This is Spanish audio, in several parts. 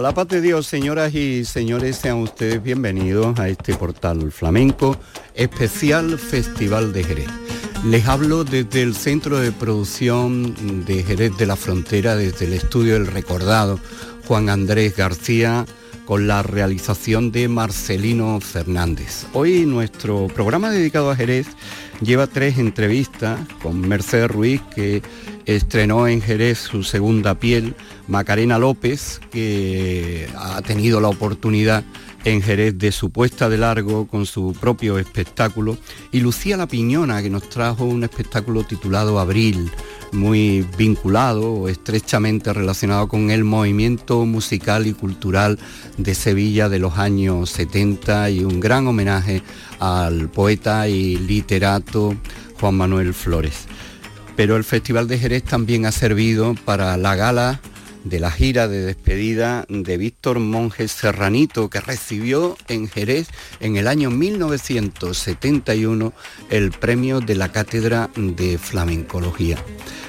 A la paz de Dios, señoras y señores, sean ustedes bienvenidos a este portal flamenco especial Festival de Jerez. Les hablo desde el Centro de Producción de Jerez de la Frontera, desde el estudio del recordado Juan Andrés García, con la realización de Marcelino Fernández. Hoy nuestro programa dedicado a Jerez lleva tres entrevistas con Mercedes Ruiz, que estrenó en Jerez su segunda piel, Macarena López, que ha tenido la oportunidad en Jerez de su puesta de largo con su propio espectáculo, y Lucía La Piñona, que nos trajo un espectáculo titulado Abril, muy vinculado o estrechamente relacionado con el movimiento musical y cultural de Sevilla de los años 70 y un gran homenaje al poeta y literato Juan Manuel Flores. Pero el Festival de Jerez también ha servido para la gala de la gira de despedida de Víctor Monjes Serranito, que recibió en Jerez en el año 1971 el premio de la Cátedra de Flamencología.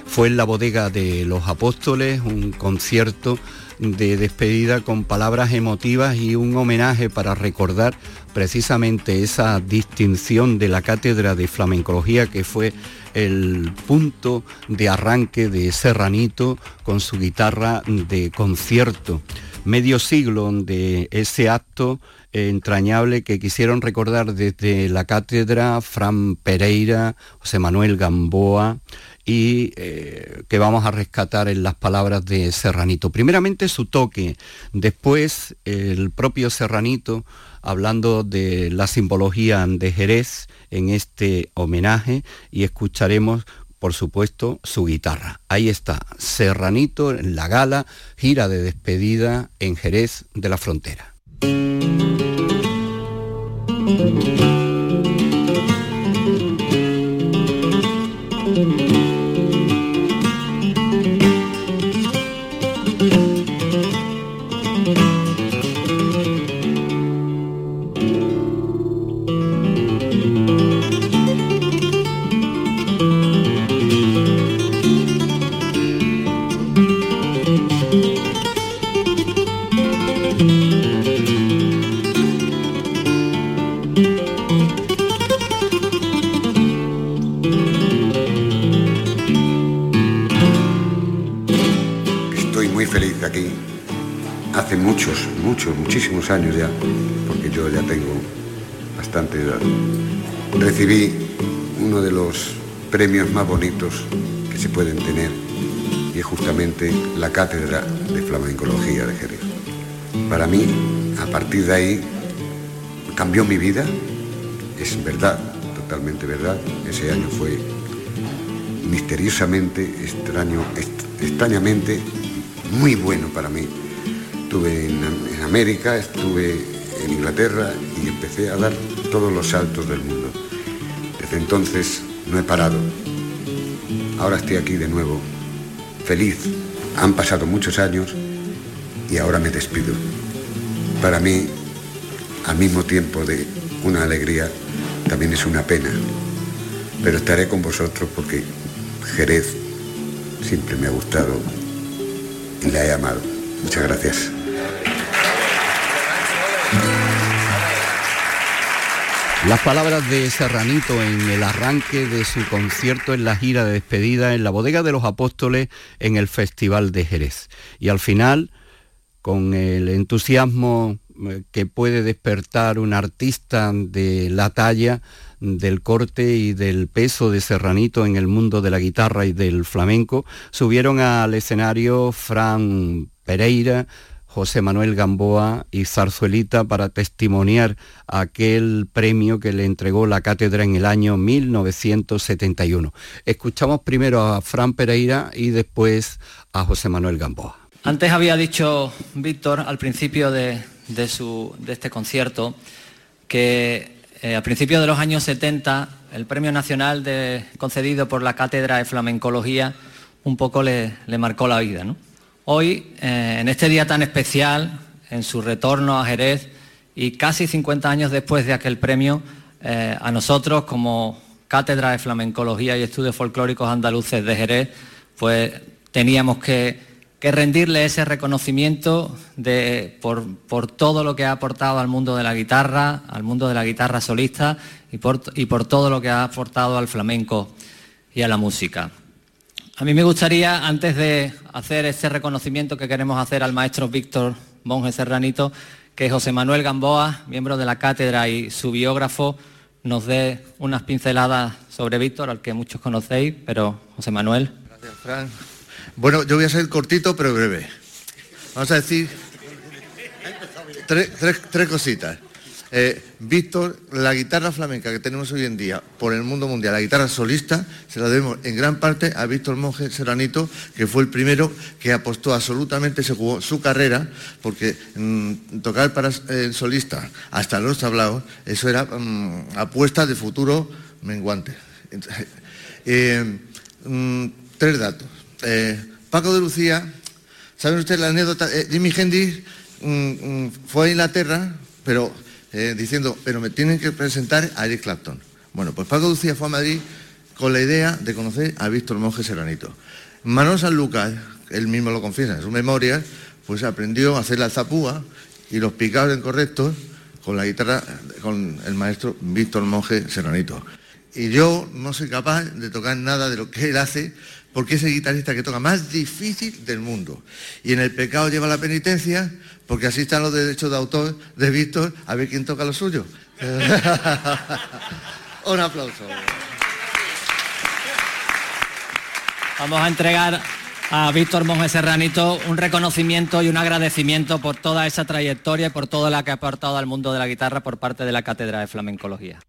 Fue en la bodega de los apóstoles un concierto de despedida con palabras emotivas y un homenaje para recordar precisamente esa distinción de la cátedra de flamencología que fue el punto de arranque de Serranito con su guitarra de concierto. Medio siglo de ese acto entrañable que quisieron recordar desde la cátedra Fran Pereira, José Manuel Gamboa, y eh, que vamos a rescatar en las palabras de Serranito. Primeramente su toque, después el propio Serranito hablando de la simbología de Jerez en este homenaje y escucharemos por supuesto, su guitarra. Ahí está, Serranito en la gala, gira de despedida en Jerez de la Frontera. Muchos, muchos, muchísimos años ya, porque yo ya tengo bastante edad, recibí uno de los premios más bonitos que se pueden tener y es justamente la Cátedra de Flamencología de Jerez. Para mí, a partir de ahí, cambió mi vida, es verdad, totalmente verdad, ese año fue misteriosamente, extraño, extrañamente muy bueno para mí estuve en, América, estuve en Inglaterra y empecé a dar todos los saltos del mundo. Desde entonces no he parado. Ahora estoy aquí de nuevo, feliz. Han pasado muchos años y ahora me despido. Para mí, al mismo tiempo de una alegría, también es una pena. Pero estaré con vosotros porque Jerez siempre me ha gustado y la he amado. Muchas gracias. Las palabras de Serranito en el arranque de su concierto en la gira de despedida en la Bodega de los Apóstoles en el Festival de Jerez. Y al final, con el entusiasmo eh, que puede despertar un artista de la talla, del corte y del peso de Serranito en el mundo de la guitarra y del flamenco, subieron al escenario Fran Pereira, José Manuel Gamboa y Zarzuelita para testimoniar aquel premio que le entregó la cátedra en el año 1971. Escuchamos primero a Fran Pereira y después a José Manuel Gamboa. Antes había dicho Víctor al principio de, de, este concierto que eh, a principios de los años 70 el Premio Nacional concedido por la Cátedra de Flamencología un poco le, marcó la vida. Hoy, eh, en este día tan especial, en su retorno a Jerez y casi 50 años después de aquel premio, eh, a nosotros como Cátedra de Flamencología y Estudios Folclóricos Andaluces de Jerez, pues teníamos que, rendirle ese reconocimiento por, todo lo que ha aportado al mundo de la guitarra, al mundo de la guitarra solista y por, y por todo lo que ha aportado al flamenco y a la música. A mí me gustaría, antes de hacer ese reconocimiento que queremos hacer al maestro Víctor Monje Serranito, que José Manuel Gamboa, miembro de la cátedra y su biógrafo, nos dé unas pinceladas sobre Víctor, al que muchos conocéis, pero José Manuel. Gracias, Fran. Bueno, yo voy a ser cortito pero breve. Vamos a decir tres, cositas. Eh, Víctor, la guitarra flamenca que tenemos hoy en día por el mundo mundial, la guitarra solista, se la debemos en gran parte a Víctor Monje Serranito, que fue el primero que apostó absolutamente, se jugó su carrera, porque mm, tocar para el solista hasta los tablaos, eso era mm, apuesta de futuro menguante. Eh, mm, tres datos. Eh, Paco de Lucía, ¿saben ustedes la anécdota? Jimmy Hendrix fue a Inglaterra, pero eh, diciendo, pero me tienen que presentar a Eric Clapton. Bueno, pues Paco Lucía fue a Madrid con la idea de conocer a Víctor Monje Seranito. Manuel San Lucas, él mismo lo confiesa en su memoria, pues aprendió a hacer la zapúa y los picados incorrectos con la guitarra, con el maestro Víctor Monje Seranito. Y yo no soy capaz de tocar nada de lo que él hace, porque es el guitarrista que toca más difícil del mundo. Y en el pecado lleva la penitencia, porque así están los derechos de autor de Víctor, a ver quién toca lo suyo. Un aplauso. Vamos a entregar a Víctor Monge Serranito un reconocimiento y un agradecimiento por toda esa trayectoria y por todo lo que ha aportado al mundo de la guitarra por parte de la Cátedra de Flamencología.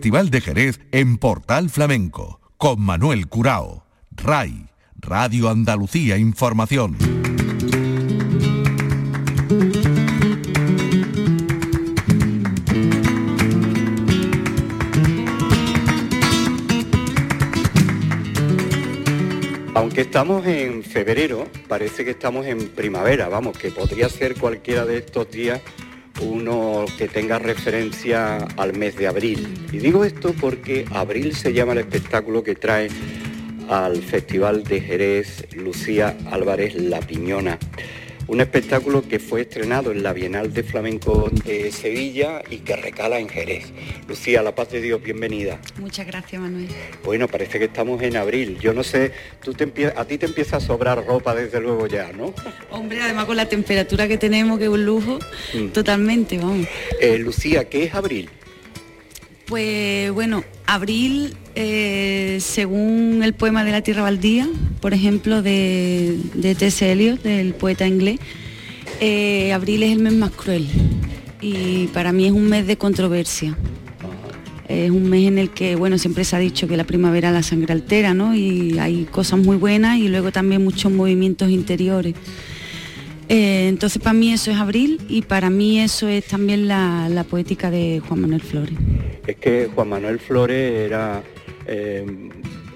Festival de Jerez en Portal Flamenco, con Manuel Curao, RAI, Radio Andalucía Información. Aunque estamos en febrero, parece que estamos en primavera, vamos, que podría ser cualquiera de estos días uno que tenga referencia al mes de abril. Y digo esto porque abril se llama el espectáculo que trae al Festival de Jerez Lucía Álvarez La Piñona. Un espectáculo que fue estrenado en la Bienal de Flamenco de Sevilla y que recala en Jerez. Lucía, la paz de Dios, bienvenida. Muchas gracias, Manuel. Bueno, parece que estamos en abril. Yo no sé, tú te a ti te empieza a sobrar ropa desde luego ya, ¿no? Hombre, además con la temperatura que tenemos, que es un lujo, mm. totalmente, vamos. Eh, Lucía, ¿qué es abril? Pues bueno, abril, eh, según el poema de la Tierra Baldía, por ejemplo, de, de T.S. Del poeta inglés, eh, abril es el mes más cruel y para mí es un mes de controversia. Es un mes en el que, bueno, siempre se ha dicho que la primavera la sangre altera, ¿no? Y hay cosas muy buenas y luego también muchos movimientos interiores. Eh, entonces para mí eso es abril y para mí eso es también la, poética de Juan Manuel Flores. Es que Juan Manuel Flores era eh,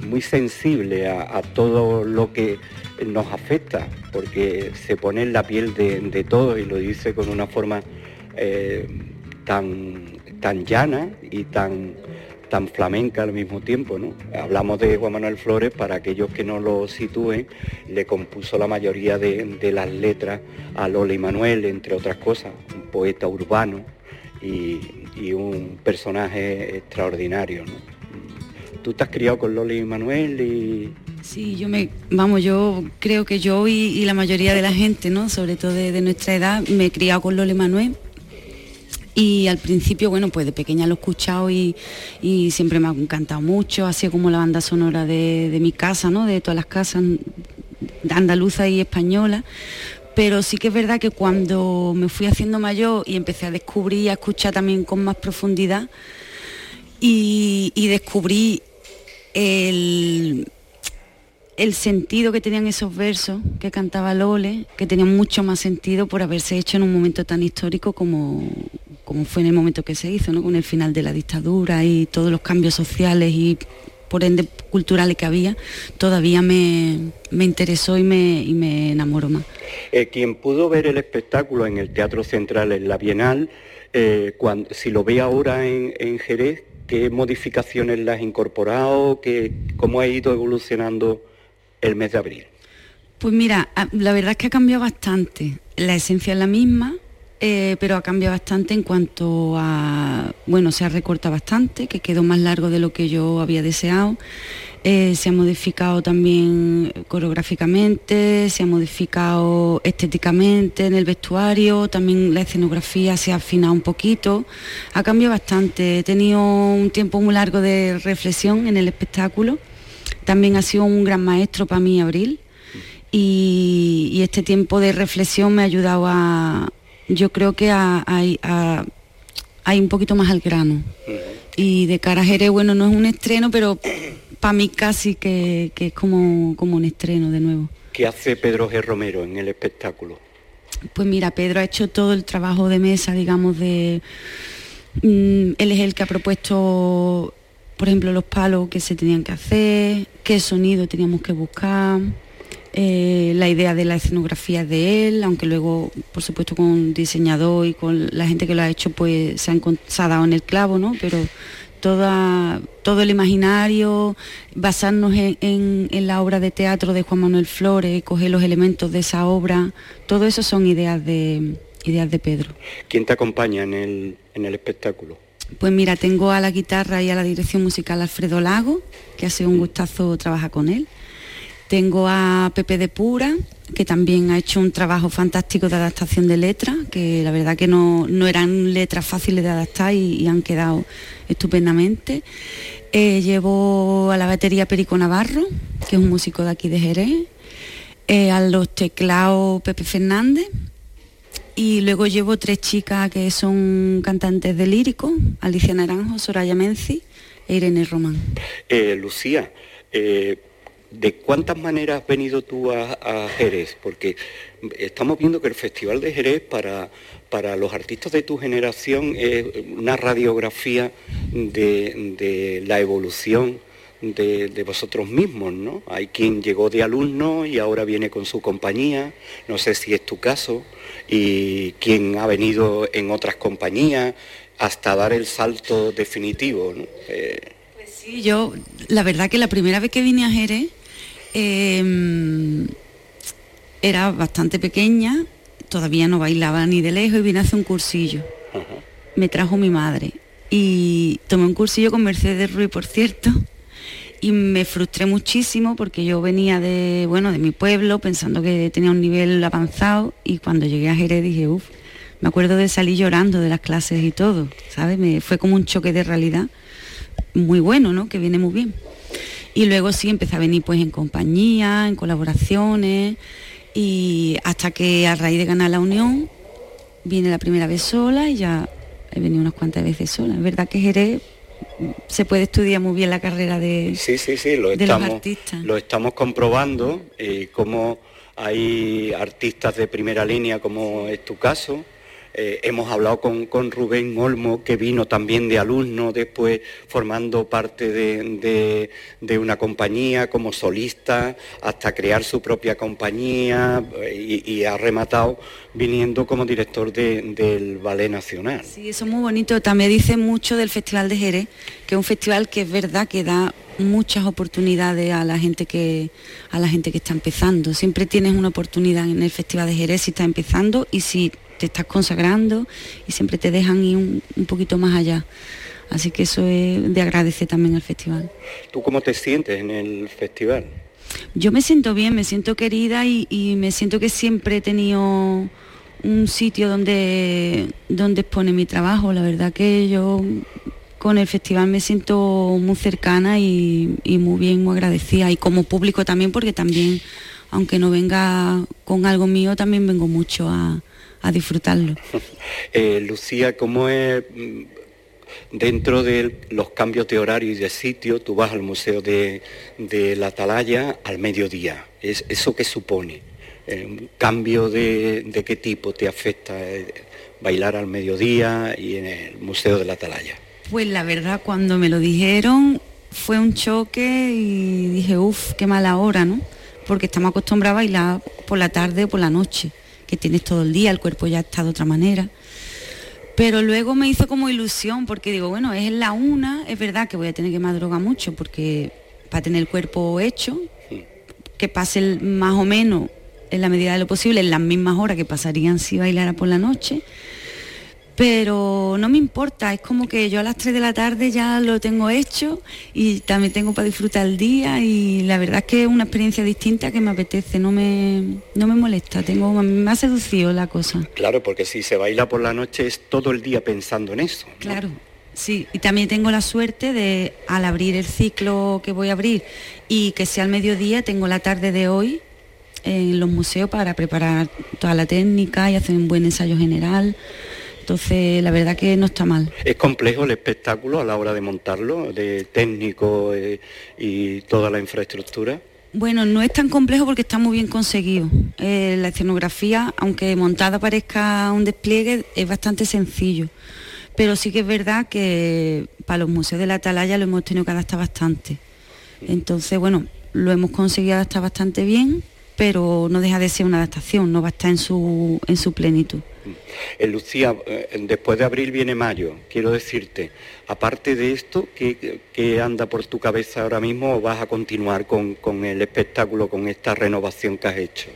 muy sensible a, todo lo que nos afecta, porque se pone en la piel de, de todos y lo dice con una forma eh, tan, tan llana y tan tan flamenca al mismo tiempo. ¿no? Hablamos de Juan Manuel Flores, para aquellos que no lo sitúen, le compuso la mayoría de, las letras a Lola y Manuel, entre otras cosas, un poeta urbano y, un personaje extraordinario. ¿Tú te has criado con Lola y Manuel y, Sí, yo me, vamos, yo creo que yo y, la mayoría de la gente, ¿no? Sobre todo de, nuestra edad, me he criado con Lola y Manuel y al principio, bueno, pues de pequeña lo he escuchado y, siempre me ha encantado mucho, así como la banda sonora de, mi casa, ¿no? De todas las casas andaluzas y españolas. Pero sí que es verdad que cuando me fui haciendo mayor y empecé a descubrir y a escuchar también con más profundidad y, descubrí el, el sentido que tenían esos versos que cantaba Lole, que tenían mucho más sentido por haberse hecho en un momento tan histórico como, como fue en el momento que se hizo, ¿no? con el final de la dictadura y todos los cambios sociales y por ende culturales que había, todavía me, interesó y me, me enamoró más. Eh, quien pudo ver el espectáculo en el Teatro Central en la Bienal, eh, cuando, si lo ve ahora en, en, Jerez, ¿qué modificaciones las ha incorporado? ¿Qué, ¿Cómo ha ido evolucionando el mes de abril? Pues mira, la verdad es que ha cambiado bastante. La esencia es la misma, eh, pero ha cambiado bastante en cuanto a, bueno, se ha recortado bastante, que quedó más largo de lo que yo había deseado. Eh, se ha modificado también coreográficamente, se ha modificado estéticamente en el vestuario, también la escenografía se ha afinado un poquito, ha cambiado bastante. He tenido un tiempo muy largo de reflexión en el espectáculo. También ha sido un gran maestro para mí, Abril, y este tiempo de reflexión me ha ayudado a, yo creo que hay, hay un poquito más al grano. Y de cara a Jerez, bueno, no es un estreno, pero para mí casi que, es como, como un estreno de nuevo. ¿Qué hace Pedro G. Romero en el espectáculo? Pues mira, Pedro ha hecho todo el trabajo de mesa, digamos, de... Mm, él es el que ha propuesto, por ejemplo, los palos que se tenían que hacer, qué sonido teníamos que buscar, eh, la idea de la escenografía de él, aunque luego, por supuesto, con diseñador y con la gente que lo ha hecho, pues se, ha dado en el clavo, ¿no? Pero toda, todo el imaginario, basarnos en, la obra de teatro de Juan Manuel Flores, coger los elementos de esa obra, todo eso son ideas de, ideas de Pedro. ¿Quién te acompaña en el, en el espectáculo? Pues mira, tengo a la guitarra y a la dirección musical Alfredo Lago, que ha sido un gustazo trabajar con él. Tengo a Pepe de Pura, que también ha hecho un trabajo fantástico de adaptación de letras, que la verdad que no, eran letras fáciles de adaptar y, han quedado estupendamente. Eh, llevo a la batería Perico Navarro, que es un músico de aquí de Jerez, eh, a los teclados Pepe Fernández Y luego llevo tres chicas que son cantantes de lírico, Alicia Naranjo, Soraya Menzi e Irene Román. Eh, Lucía, ¿de cuántas maneras has venido tú a, Jerez? Porque estamos viendo que el Festival de Jerez para, para los artistas de tu generación es una radiografía de la evolución de, vosotros mismos, ¿no? Hay quien llegó de alumno y ahora viene con su compañía, no sé si es tu caso, y quien ha venido en otras compañías hasta dar el salto definitivo, ¿no? Eh, pues sí, yo, la verdad que la primera vez que vine a Jerez em, era bastante pequeña, todavía no bailaba ni de lejos y vine a hacer un cursillo. Me trajo mi madre y tomé un cursillo con Mercedes Ruiz, por cierto, y me frustré muchísimo porque yo venía de, bueno, de mi pueblo pensando que tenía un nivel avanzado y cuando llegué a Jerez dije, uff, me acuerdo de salir llorando de las clases y todo, ¿sabes? Me, fue como un choque de realidad muy bueno, ¿no? Que viene muy bien. Y luego sí empecé a venir pues en compañía, en colaboraciones y hasta que a raíz de ganar la Unión vine la primera vez sola y ya he venido unas cuantas veces sola. Es verdad que Jerez se puede estudiar muy bien la carrera de, sí, sí, sí, lo estamos, los artistas. Lo estamos comprobando, eh, como hay artistas de primera línea, como es tu caso, eh, hemos hablado con, Rubén Olmo, que vino también de alumno, después formando parte de, una compañía como solista, hasta crear su propia compañía eh, y, ha rematado viniendo como director del Ballet Nacional. Sí, eso es muy bonito. También dice mucho del Festival de Jerez, que es un festival que es verdad que da muchas oportunidades a la gente que a la gente que está empezando. Siempre tienes una oportunidad en el Festival de Jerez si estás empezando y si te estás consagrando y siempre te dejan ir un, poquito más allá. Así que eso es de agradecer también al festival. ¿Tú cómo te sientes en el festival? Yo me siento bien, me siento querida y, me siento que siempre he tenido un sitio donde, donde expone mi trabajo. La verdad que yo con el festival me siento muy cercana y, y muy bien, muy agradecida. Y como público también, porque también, aunque no venga con algo mío, también vengo mucho a, a disfrutarlo. Eh, Lucía, ¿cómo es mm, dentro de los cambios de horario y de sitio? Tú vas al Museo de, la Atalaya al mediodía. ¿Es, ¿Eso qué supone? Eh, ¿Un cambio de, qué tipo te afecta eh, bailar al mediodía y en el Museo de la Atalaya? Pues la verdad, cuando me lo dijeron fue un choque y dije, uff, qué mala hora, ¿no? Porque estamos acostumbrados a bailar por la tarde o por la noche que tienes todo el día, el cuerpo ya está de otra manera. Pero luego me hizo como ilusión porque digo, bueno, es la una, es verdad que voy a tener que madrugar mucho porque para tener el cuerpo hecho, que pase más o menos en la medida de lo posible en las mismas horas que pasarían si bailara por la noche pero no me importa, es como que yo a las 3 de la tarde ya lo tengo hecho y también tengo para disfrutar el día y la verdad es que es una experiencia distinta que me apetece, no me, no me molesta, tengo, me ha seducido la cosa. Claro, porque si se baila por la noche es todo el día pensando en eso. Claro. Sí, y también tengo la suerte de al abrir el ciclo que voy a abrir y que sea al mediodía, tengo la tarde de hoy en los museos para preparar toda la técnica y hacer un buen ensayo general. Entonces, la verdad que no está mal. ¿Es complejo el espectáculo a la hora de montarlo, de técnico eh, y toda la infraestructura? Bueno, no es tan complejo porque está muy bien conseguido. Eh, la escenografía, aunque montada parezca un despliegue, es bastante sencillo. Pero sí que es verdad que para los museos de la Atalaya lo hemos tenido que adaptar bastante. Entonces, bueno, lo hemos conseguido adaptar bastante bien, pero no deja de ser una adaptación, no va a estar en su, en su plenitud. Eh, Lucía, eh, después de abril viene mayo. Quiero decirte, aparte de esto, ¿qué, anda por tu cabeza ahora mismo o vas a continuar con, el espectáculo, con esta renovación que has hecho?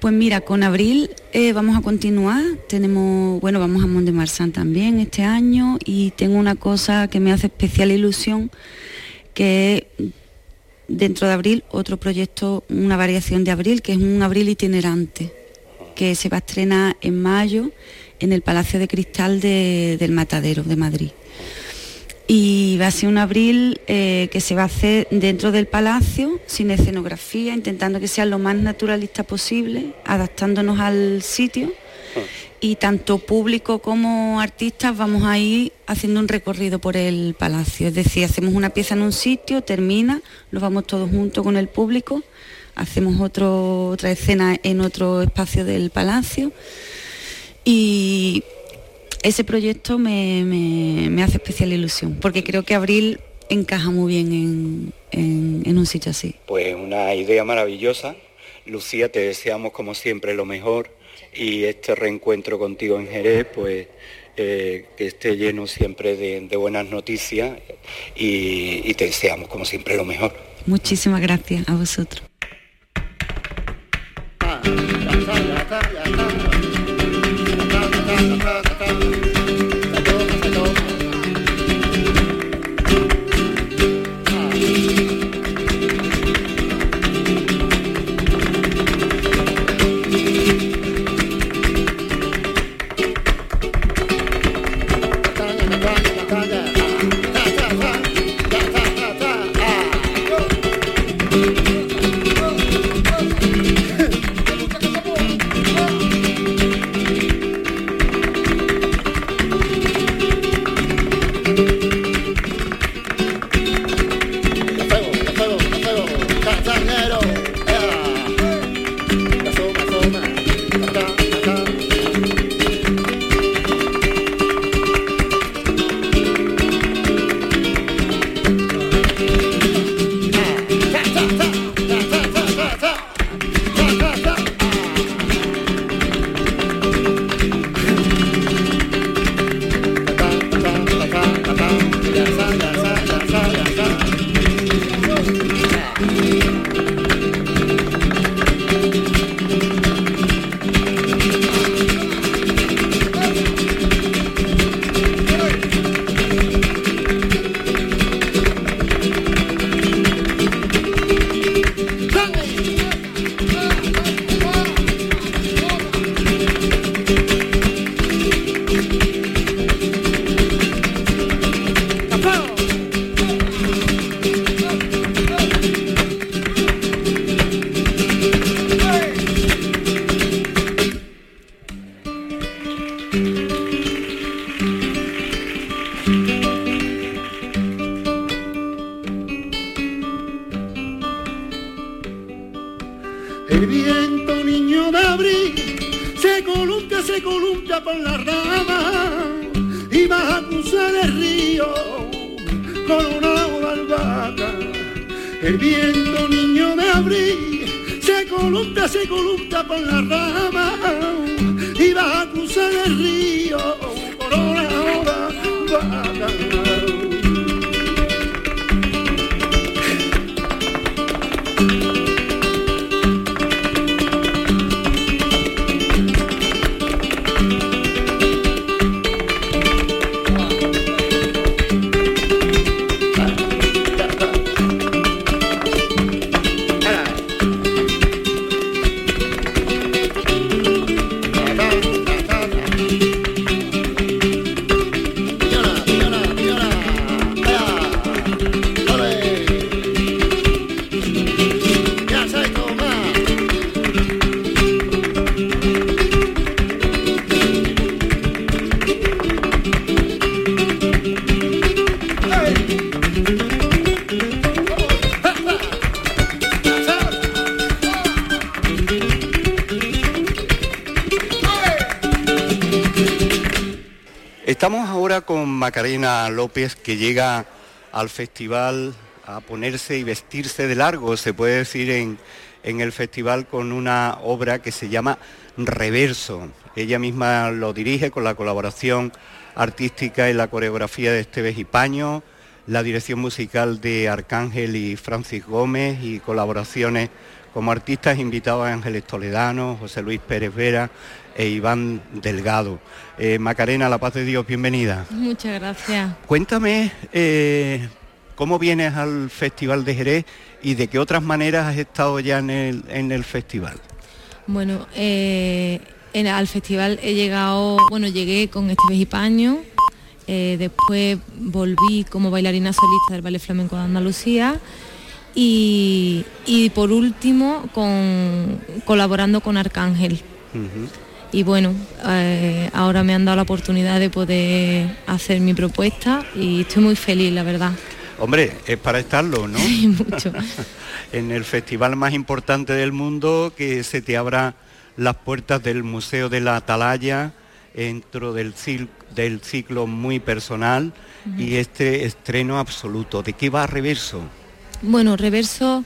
Pues mira, con abril eh, vamos a continuar. Tenemos, bueno, vamos a Mont de Marsan también este año y tengo una cosa que me hace especial ilusión, que es dentro de abril otro proyecto, una variación de abril, que es un abril itinerante que se va a estrenar en mayo en el Palacio de Cristal del Matadero de Madrid. Y va a ser un abril eh, que se va a hacer dentro del palacio, sin escenografía, intentando que sea lo más naturalista posible, adaptándonos al sitio y tanto público como artistas vamos a ir haciendo un recorrido por el palacio. Es decir, hacemos una pieza en un sitio, termina, nos vamos todos juntos con el público, hacemos otro, otra escena en otro espacio del palacio y ese proyecto me, hace especial ilusión, porque creo que Abril encaja muy bien en, un sitio así. Pues una idea maravillosa. Lucía, te deseamos como siempre lo mejor y este reencuentro contigo en Jerez, pues eh, que esté lleno siempre de, buenas noticias y, y te deseamos como siempre lo mejor. Muchísimas gracias a vosotros. Macarena López que llega al festival a ponerse y vestirse de largo, se puede decir en, el festival con una obra que se llama Reverso. Ella misma lo dirige con la colaboración artística y la coreografía de Esteves y Paño, la dirección musical de Arcángel y Francis Gómez y colaboraciones como artistas invitados a Ángeles Toledano, José Luis Pérez Vera, e Iván Delgado. Eh, Macarena, la paz de Dios, bienvenida. Muchas gracias. Cuéntame eh, cómo vienes al Festival de Jerez y de qué otras maneras has estado ya en el, festival. Bueno, eh, al festival he llegado, bueno, llegué con este vejipaño, después volví como bailarina solista del Ballet Flamenco de Andalucía y, por último con, colaborando con Arcángel. Y bueno, eh, ahora me han dado la oportunidad de poder hacer mi propuesta y estoy muy feliz, la verdad. Hombre, es para estarlo, ¿no? mucho. en el festival más importante del mundo, que se te abra las puertas del Museo de la Atalaya dentro del, del ciclo muy personal y este estreno absoluto. ¿De qué va Reverso? Bueno, Reverso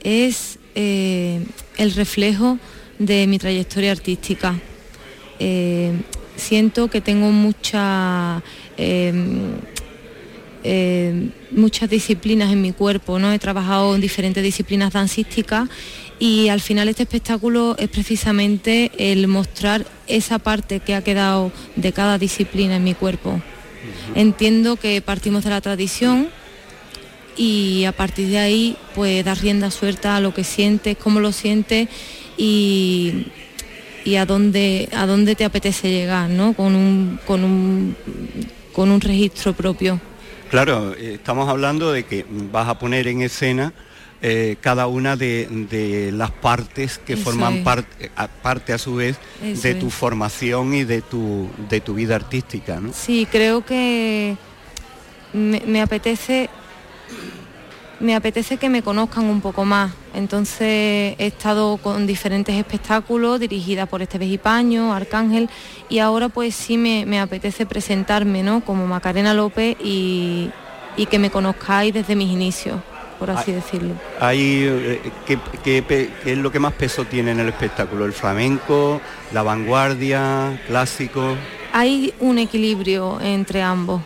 es eh, el reflejo de mi trayectoria artística. Eh, siento que tengo mucha, em, em, muchas disciplinas en mi cuerpo, ¿no? He trabajado en diferentes disciplinas dancísticas y al final este espectáculo es precisamente el mostrar esa parte que ha quedado de cada disciplina en mi cuerpo. Entiendo que partimos de la tradición y a partir de ahí pues dar rienda suelta a lo que sientes, cómo lo sientes y, a dónde a dónde te apetece llegar, ¿no? Con un, con un, con un registro propio. Claro, estamos hablando de que vas a poner en escena eh, cada una de, las partes que forman parte, a, parte a su vez de tu formación y de tu, de tu vida artística. ¿no? Sí, creo que me, apetece me apetece que me conozcan un poco más. Entonces he estado con diferentes espectáculos dirigidas por este Paño, Arcángel, y ahora pues sí me, apetece presentarme ¿no? como Macarena López y, y que me conozcáis desde mis inicios por así decirlo. Hay, eh, ¿qué, es lo que más peso tiene en el espectáculo? ¿El flamenco, la vanguardia, clásico? Hay un equilibrio entre ambos.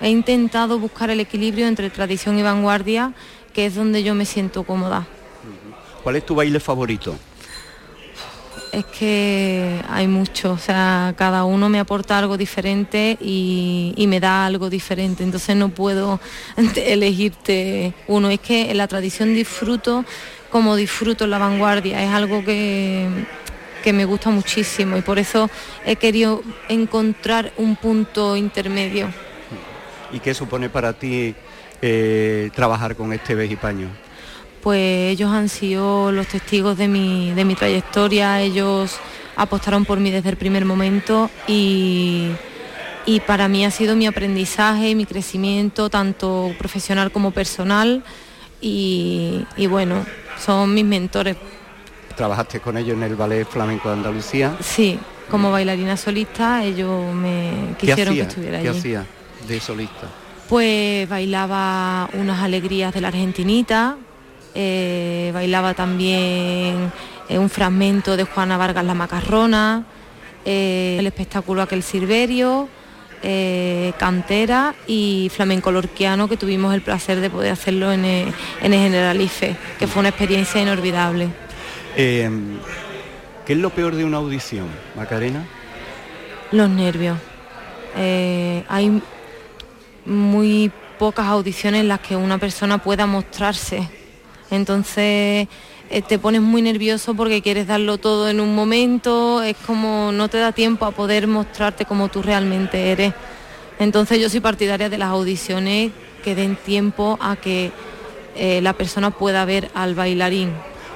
He intentado buscar el equilibrio entre tradición y vanguardia, que es donde yo me siento cómoda. ¿Cuál es tu baile favorito? es que hay mucho, o sea, cada uno me aporta algo diferente y, me da algo diferente, entonces no puedo elegirte uno, es que en la tradición disfruto como disfruto en la vanguardia, es algo que, que me gusta muchísimo y por eso he querido encontrar un punto intermedio. ¿Y qué supone para ti eh, trabajar con este vejipaño? pues ellos han sido los testigos de mi, de mi trayectoria, ellos apostaron por mí desde el primer momento y, para mí ha sido mi aprendizaje, mi crecimiento, tanto profesional como personal y, bueno, son mis mentores. ¿Trabajaste con ellos en el Ballet Flamenco de Andalucía? Sí, como bailarina solista, ellos me quisieron que estuviera allí. ¿Qué hacía de solista? Pues bailaba unas alegrías de la Argentinita, eh, bailaba también eh, un fragmento de Juana Vargas La Macarrona, eh, el espectáculo Aquel Silverio, Cantera y Flamenco Lorquiano, que tuvimos el placer de poder hacerlo en el, en el Generalife, que fue una experiencia inolvidable. ¿Qué es lo peor de una audición, Macarena? Los nervios. hay muy pocas audiciones en las que una persona pueda mostrarse entonces eh, te pones muy nervioso porque quieres darlo todo en un momento, es como no te da tiempo a poder mostrarte como tú realmente eres. Entonces yo soy partidaria de las audiciones que den tiempo a que eh, la persona pueda ver al bailarín.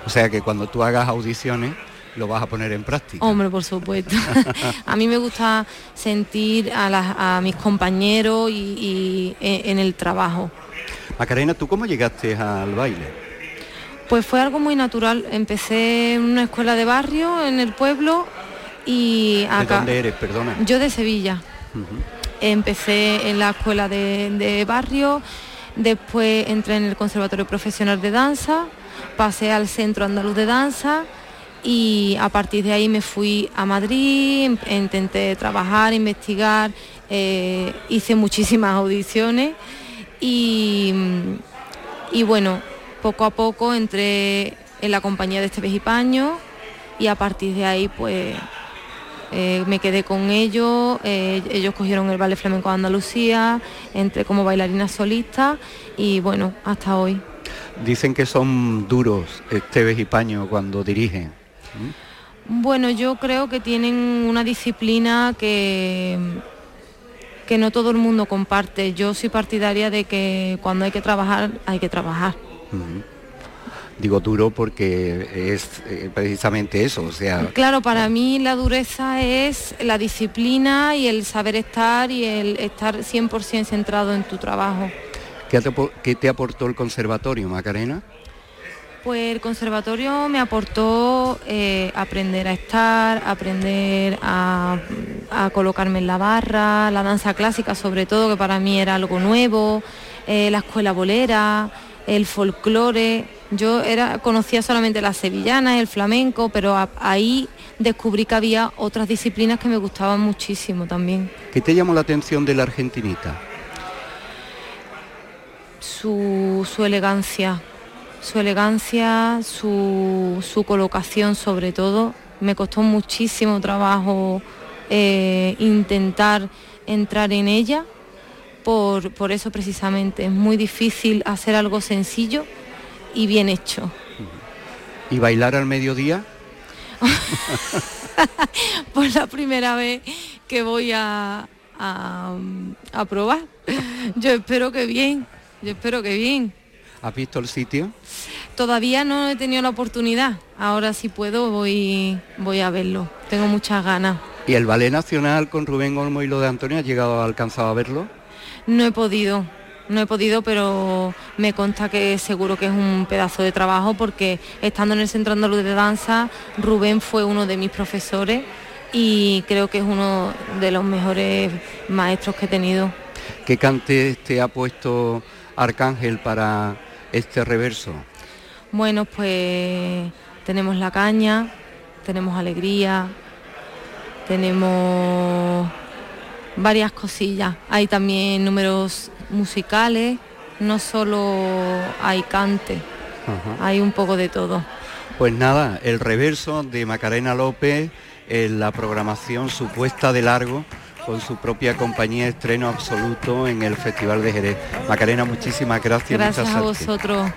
O sea que cuando tú hagas audiciones lo vas a poner en práctica. Hombre, por supuesto. a mí me gusta sentir a, mis compañeros y, en el trabajo. Macarena, ¿tú cómo llegaste al baile? Pues fue algo muy natural. Empecé en una escuela de barrio en el pueblo y acá. ¿De dónde eres, perdona? Yo de Sevilla. Empecé en la escuela de, barrio, después entré en el Conservatorio Profesional de Danza, pasé al Centro Andaluz de Danza y a partir de ahí me fui a Madrid, em, intenté trabajar, investigar, eh, hice muchísimas audiciones y, y bueno, poco a poco entré en la compañía de este Vejipaño y a partir de ahí pues eh, me quedé con ellos, eh, ellos cogieron el Ballet Flamenco de Andalucía, entré como bailarina solista y bueno, hasta hoy. Dicen que son duros este Vejipaño cuando dirigen. Bueno, yo creo que tienen una disciplina que, que no todo el mundo comparte. Yo soy partidaria de que cuando hay que trabajar, hay que trabajar. Digo duro porque es eh, precisamente eso, o sea... Claro, para mí la dureza es la disciplina y el saber estar y el estar 100% centrado en tu trabajo. ¿Qué te, aportó el conservatorio, Macarena? Pues el conservatorio me aportó eh, aprender a estar, aprender a, colocarme en la barra, la danza clásica sobre todo, que para mí era algo nuevo, eh, la escuela bolera, el folclore. Yo era, conocía solamente las sevillanas, el flamenco, pero ahí descubrí que había otras disciplinas que me gustaban muchísimo también. ¿Qué te llamó la atención de la argentinita? su, elegancia, su elegancia, su, colocación sobre todo. Me costó muchísimo trabajo eh, intentar entrar en ella, por, por, eso precisamente. Es muy difícil hacer algo sencillo y bien hecho. ¿Y bailar al mediodía? pues la primera vez que voy a, a probar. Yo espero que bien, yo espero que bien. ¿Has visto el sitio? Todavía no he tenido la oportunidad. Ahora si puedo voy, voy a verlo. Tengo muchas ganas. ¿Y el Ballet Nacional con Rubén Olmo y lo de Antonio ha llegado, alcanzado a verlo? No he podido, no he podido, pero me consta que seguro que es un pedazo de trabajo porque estando en el Centro Andaluz de Danza, Rubén fue uno de mis profesores y creo que es uno de los mejores maestros que he tenido. ¿Qué cante te ha puesto Arcángel para este reverso? Bueno, pues tenemos la caña, tenemos alegría, tenemos varias cosillas. Hay también números musicales, no solo hay cante, hay un poco de todo. Pues nada, el reverso de Macarena López en la programación supuesta de largo con su propia compañía estreno absoluto en el Festival de Jerez. Macarena, muchísimas gracias. Gracias a vosotros.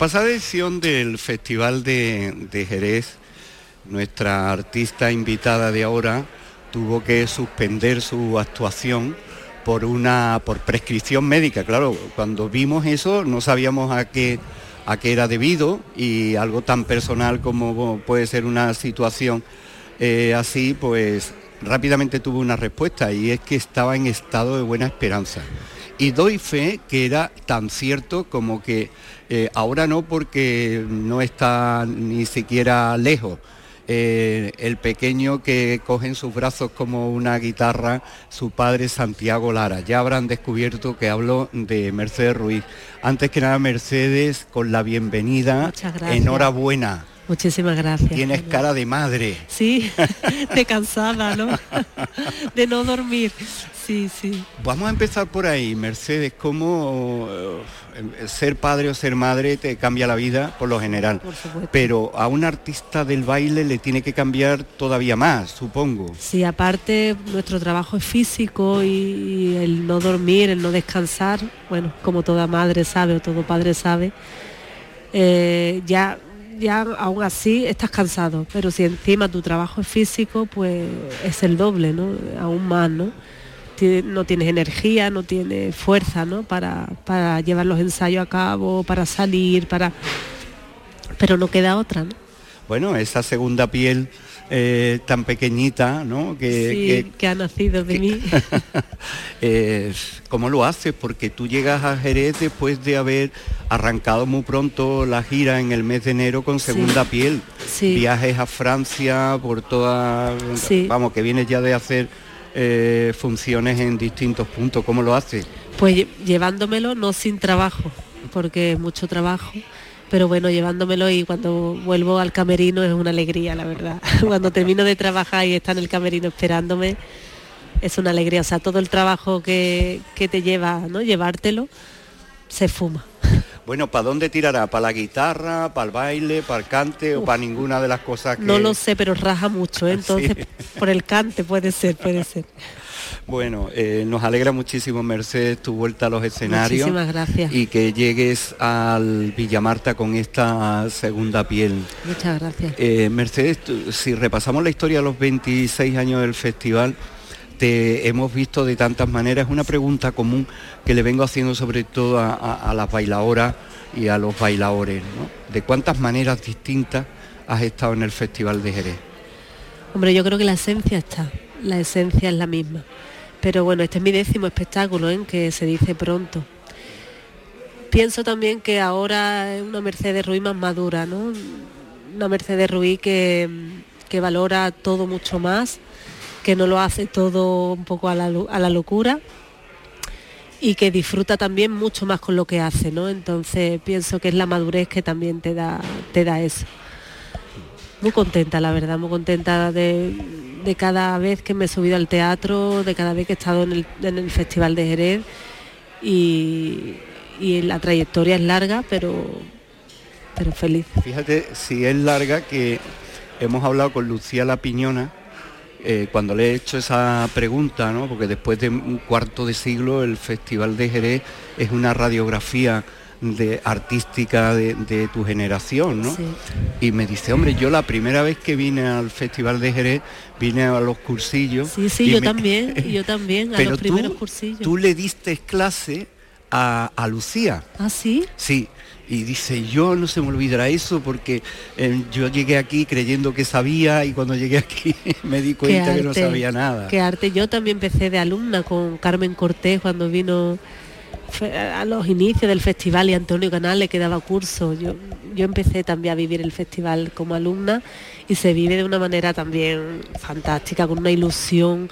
Pasada edición del Festival de, Jerez, nuestra artista invitada de ahora tuvo que suspender su actuación por una por prescripción médica. Claro, cuando vimos eso no sabíamos a qué a qué era debido y algo tan personal como puede ser una situación eh, así, pues rápidamente tuvo una respuesta y es que estaba en estado de buena esperanza. Y doy fe que era tan cierto como que eh, ahora no porque no está ni siquiera lejos. Eh, el pequeño que coge en sus brazos como una guitarra, su padre Santiago Lara. Ya habrán descubierto que hablo de Mercedes Ruiz. Antes que nada, Mercedes, con la bienvenida. Enhorabuena. Muchísimas gracias. Tienes cara de madre. Sí, de cansada, ¿no? De no dormir. Sí, sí. Vamos a empezar por ahí, Mercedes, ¿cómo eh, ser padre o ser madre te cambia la vida por lo general? Por. Pero a un artista del baile le tiene que cambiar todavía más, supongo. Sí, aparte nuestro trabajo es físico y, y el no dormir, el no descansar, bueno, como toda madre sabe o todo padre sabe, eh, ya, ya aún así estás cansado, pero si encima tu trabajo es físico, pues es el doble, ¿no? Aún más, ¿no? No tienes energía, no tienes fuerza, ¿no? Para, para llevar los ensayos a cabo, para salir, para... Pero no queda otra, ¿no? Bueno, esa segunda piel eh, tan pequeñita, ¿no? Que, sí, que- que ha nacido de mí. Eh, ¿Cómo lo haces? Porque tú llegas a Jerez después de haber arrancado muy pronto la gira en el mes de enero con segunda piel. Sí. Viajes a Francia por toda... Sí. Vamos, que vienes ya de hacer eh, funciones en distintos puntos. ¿Cómo lo haces? Pues lle- llevándomelo, no sin trabajo, porque es mucho trabajo, pero bueno, llevándomelo y cuando vuelvo al camerino es una alegría, la verdad. Cuando termino de trabajar y está en el camerino esperándome, es una alegría. O sea, todo el trabajo que, que te lleva, ¿no? Llevártelo, se fuma. Bueno, ¿para dónde tirará? ¿Para la guitarra, para el baile, para el cante o para ninguna de las cosas que... No lo sé, pero raja mucho, ¿eh? entonces Sí. por el cante puede ser, puede ser. Bueno, eh, nos alegra muchísimo, Mercedes, tu vuelta a los escenarios. Muchísimas gracias. Y que llegues al Villamarta con esta segunda piel. Muchas gracias. Eh, Mercedes, si repasamos la historia de los 26 años del festival, te hemos visto de tantas maneras. Es una pregunta común que le vengo haciendo sobre todo a, las bailadoras y a los bailadores. ¿no? ¿De cuántas maneras distintas has estado en el Festival de Jerez? Hombre, yo creo que la esencia está, la esencia es la misma. Pero bueno, este es mi décimo espectáculo, ¿eh? que se dice pronto. Pienso también que ahora es una Mercedes Ruiz más madura, ¿no? Una Mercedes Ruiz que, que valora todo mucho más, que no lo hace todo un poco a la, a la locura y que disfruta también mucho más con lo que hace, ¿no? Entonces pienso que es la madurez que también te da, te da eso. Muy contenta, la verdad, muy contenta de, de cada vez que me he subido al teatro, de cada vez que he estado en el, en el Festival de Jerez y, y la trayectoria es larga, pero, pero feliz. Fíjate si es larga que hemos hablado con Lucía La Piñona eh, cuando le he hecho esa pregunta, ¿no? porque después de un cuarto de siglo el Festival de Jerez es una radiografía de artística de, de tu generación, ¿no? Sí. Y me dice, hombre, yo la primera vez que vine al Festival de Jerez, vine a los cursillos. Sí, sí, yo me- también, yo también, a Pero los primeros tú, cursillos. tú le diste clase a, a Lucía. ¿Ah, sí? Sí, y dice, yo no se me olvidará eso porque eh, yo llegué aquí creyendo que sabía y cuando llegué aquí me di cuenta que no sabía nada. Qué arte. Yo también empecé de alumna con Carmen Cortés cuando vino a los inicios del festival y Antonio Canales que daba curso. Yo, yo empecé también a vivir el festival como alumna y se vive de una manera también fantástica, con una ilusión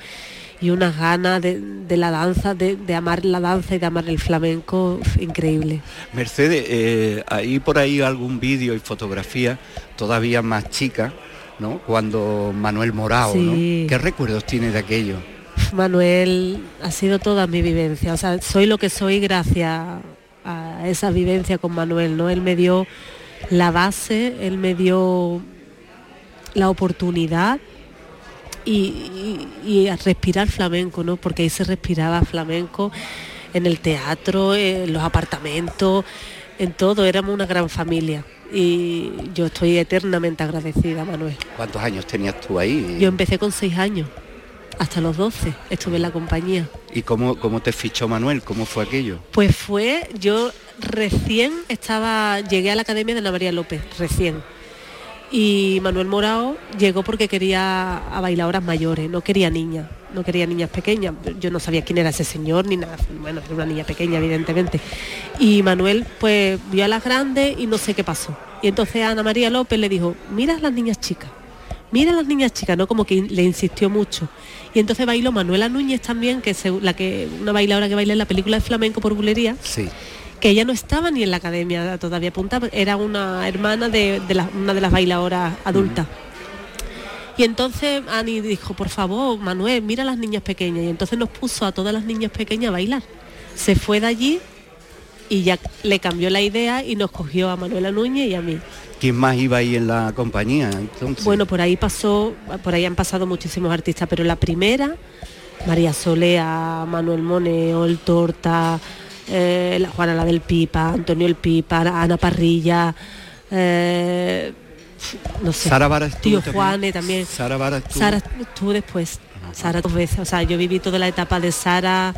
y unas ganas de, de la danza, de, de amar la danza y de amar el flamenco increíble. Mercedes, eh, hay por ahí algún vídeo y fotografía todavía más chica, ¿no? Cuando Manuel Morao, Sí. ¿no? ¿Qué recuerdos tiene de aquello? Manuel ha sido toda mi vivencia, o sea, soy lo que soy gracias a esa vivencia con Manuel, ¿no? Él me dio la base, él me dio la oportunidad y, y- y a respirar flamenco, ¿no? Porque ahí se respiraba flamenco en el teatro, en los apartamentos, en todo, éramos una gran familia y yo estoy eternamente agradecida, Manuel. ¿Cuántos años tenías tú ahí? Yo empecé con seis años, hasta los 12 estuve en la compañía. ¿Y cómo, cómo te fichó Manuel? ¿Cómo fue aquello? Pues fue, yo recién estaba, llegué a la Academia de Ana María López, recién. Y Manuel Morao llegó porque quería a bailadoras mayores, no quería niñas, no quería niñas pequeñas. Yo no sabía quién era ese señor ni nada, bueno, era una niña pequeña, evidentemente. Y Manuel pues vio a las grandes y no sé qué pasó. Y entonces Ana María López le dijo, mira a las niñas chicas, mira a las niñas chicas, ¿no? Como que le insistió mucho. Y entonces bailó Manuela Núñez también, que es la que, una bailadora que baila en la película de flamenco por bulería, Sí. Que ella no estaba ni en la academia todavía apuntada, era una hermana de, de la- una de las bailadoras adultas. Y entonces Ani dijo, por favor, Manuel, mira a las niñas pequeñas. Y entonces nos puso a todas las niñas pequeñas a bailar. Se fue de allí y ya le cambió la idea y nos cogió a Manuela Núñez y a mí. ¿Quién más iba ahí en la compañía entonces? Bueno, por ahí pasó, por ahí han pasado muchísimos artistas, pero la primera, María Solea, Manuel Mone, Ol Torta, eh, la Juana la del Pipa, Antonio el Pipa, Ana Parrilla, eh, no sé, Sara Vara tío también. Juane también. Sara Vara estuvo. Sara estuvo después. Sara dos veces. O sea, yo viví toda la etapa de Sara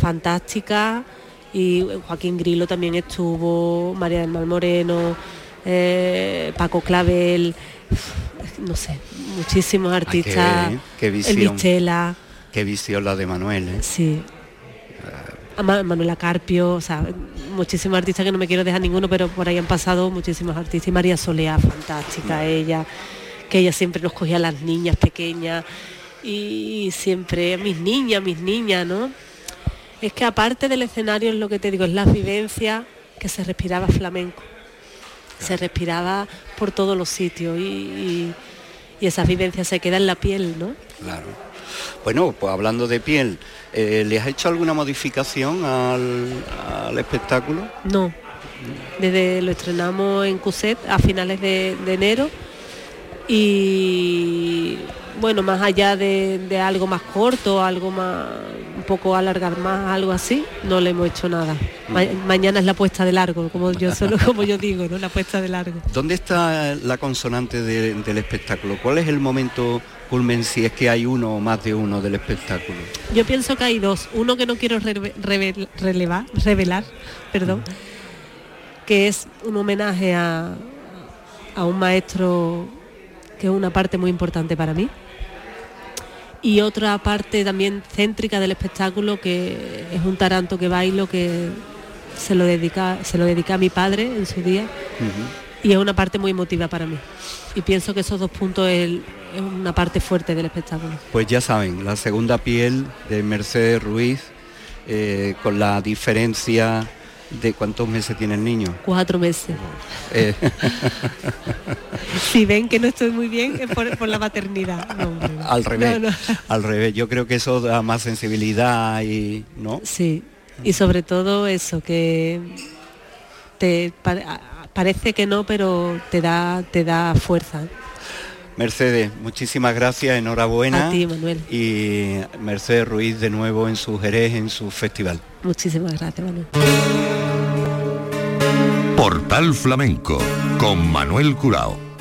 fantástica y Joaquín Grilo también estuvo, María del Mar Moreno, eh, Paco Clavel, no sé, muchísimos artistas. qué- qué El visión. Bichela, Qué visión la de Manuel, ¿eh? sí. Manuela Carpio, o sea, muchísimos artistas que no me quiero dejar ninguno, pero por ahí han pasado muchísimos artistas. Y María Solea, fantástica ella, que ella siempre nos cogía a las niñas pequeñas y siempre mis niñas, mis niñas, ¿no? Es que aparte del escenario es lo que te digo, es la vivencia que se respiraba flamenco. Se respiraba por todos los sitios y, y, y esa vivencia se queda en la piel, ¿no? Claro. Bueno, pues hablando de piel, eh, ¿le has hecho alguna modificación al, al espectáculo? No. Desde lo estrenamos en Cuset a finales de, de enero y bueno, más allá de, de algo más corto, algo más, un poco alargar más, algo así, no le hemos hecho nada. Ma- mañana es la puesta de largo, como yo solo como yo digo, ¿no? La puesta de largo. ¿Dónde está la consonante de- del espectáculo? ¿Cuál es el momento culmen si es que hay uno o más de uno del espectáculo? Yo pienso que hay dos. Uno que no quiero reve- revel- relevar, revelar, perdón, que es un homenaje a, a un maestro que es una parte muy importante para mí. Y otra parte también céntrica del espectáculo que es un taranto que bailo que se lo dedica, se lo dedica a mi padre en su día y es una parte muy emotiva para mí. Y pienso que esos dos puntos es, una parte fuerte del espectáculo. Pues ya saben, la segunda piel de Mercedes Ruiz, eh, con la diferencia de cuántos meses tiene el niño. Cuatro meses. Eh, Si ven que no estoy muy bien es por, por la maternidad. No, al revés, No, no. al revés. Yo creo que eso da más sensibilidad y, ¿no? Sí, y sobre todo eso, que te parece que no, pero te da, te da fuerza. Mercedes, muchísimas gracias, enhorabuena. A ti, Manuel. Y Mercedes Ruiz de nuevo en su Jerez, en su festival. Muchísimas gracias, Manuel. Portal Flamenco con Manuel Curao.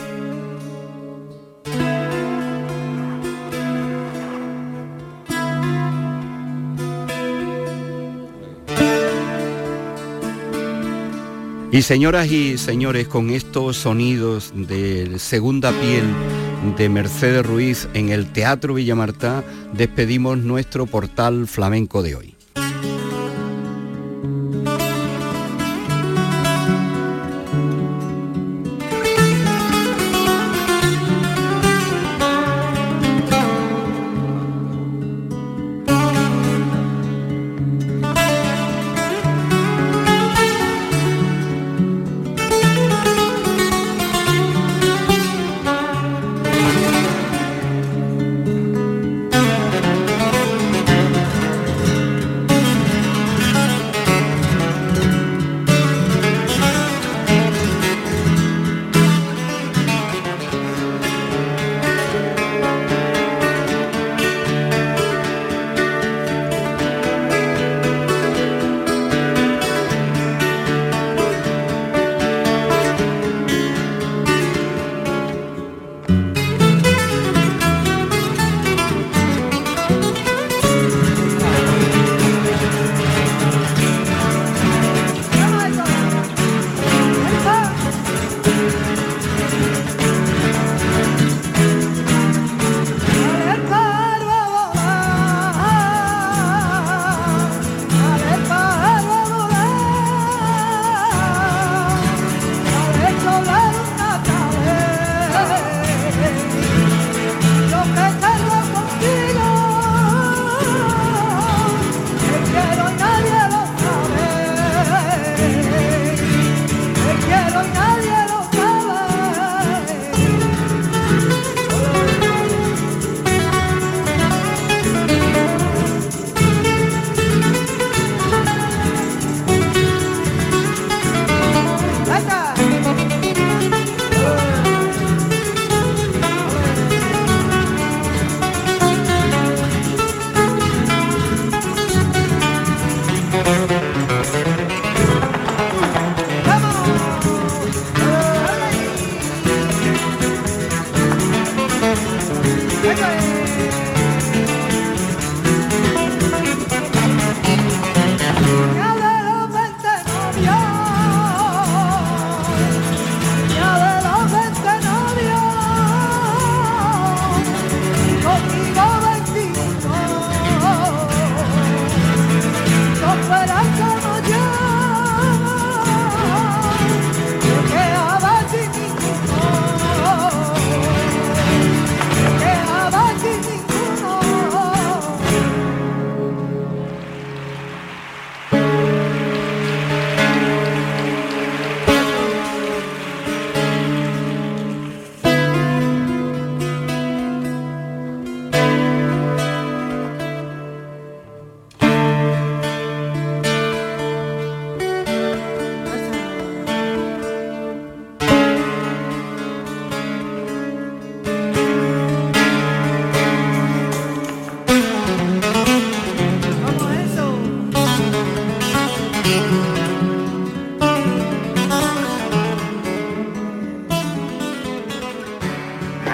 Y señoras y señores, con estos sonidos de segunda piel de Mercedes Ruiz en el Teatro Villamartá, despedimos nuestro portal flamenco de hoy.